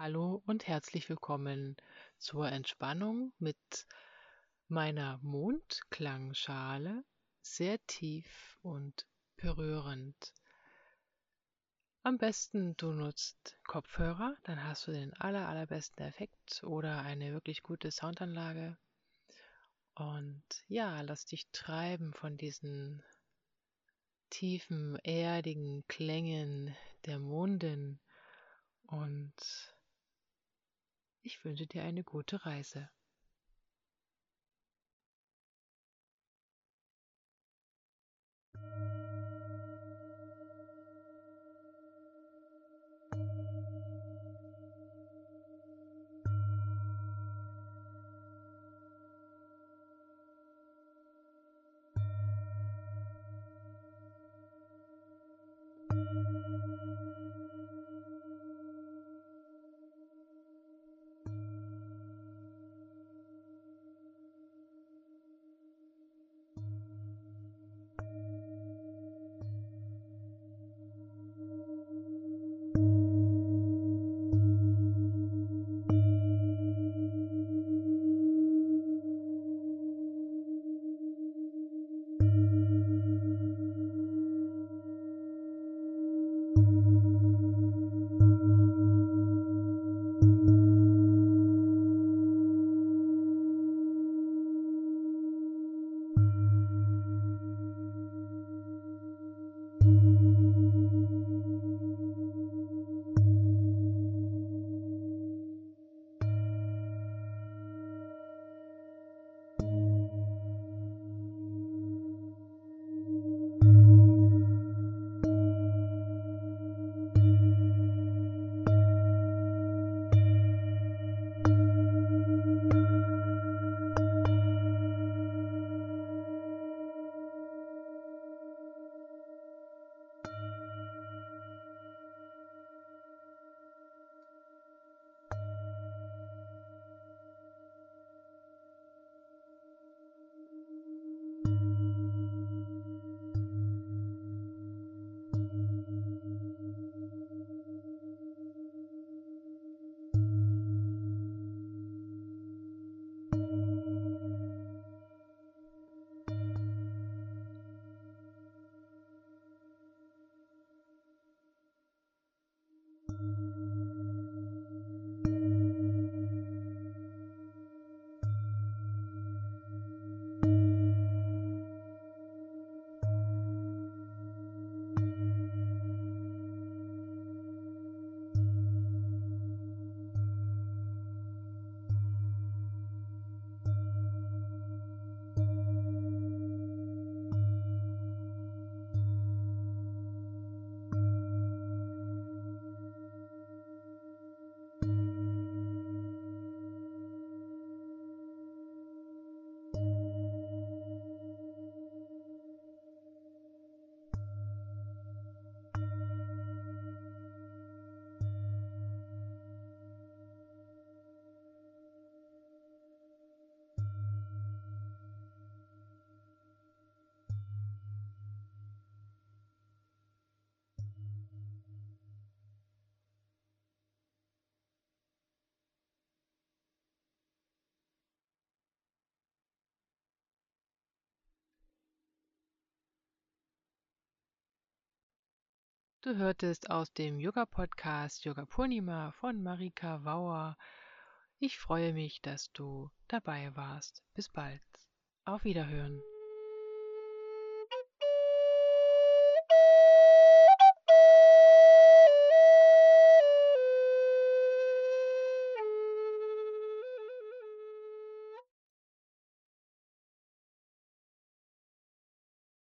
Hallo und herzlich willkommen zur Entspannung mit meiner Mondklangschale, sehr tief und berührend. Am besten du nutzt Kopfhörer, dann hast du den aller, allerbesten Effekt oder eine wirklich gute Soundanlage. Und ja, lass dich treiben von diesen tiefen, erdigen Klängen der Mondin und ich wünsche dir eine gute Reise. Du hörtest aus dem Yoga-Podcast Yoga Purnima von Marika Wauer. Ich freue mich, dass du dabei warst. Bis bald. Auf Wiederhören.